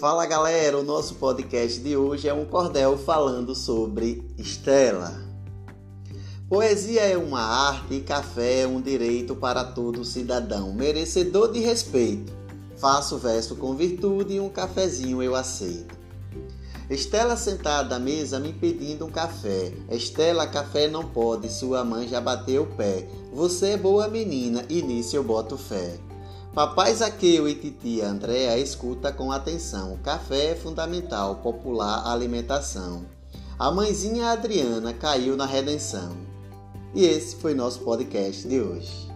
Fala galera, o nosso podcast de hoje é um cordel falando sobre Estela. Poesia é uma arte e café é um direito para todo cidadão, merecedor de respeito. Faço verso com virtude e um cafezinho eu aceito. Estela sentada à mesa me pedindo um café. Estela, café não pode, sua mãe já bateu o pé. Você é boa menina e nisso eu boto fé. Papai Zaqueu e titia Andréa escuta com atenção. Café é fundamental, popular alimentação. A mãezinha Adriana caiu na redenção. E esse foi nosso podcast de hoje.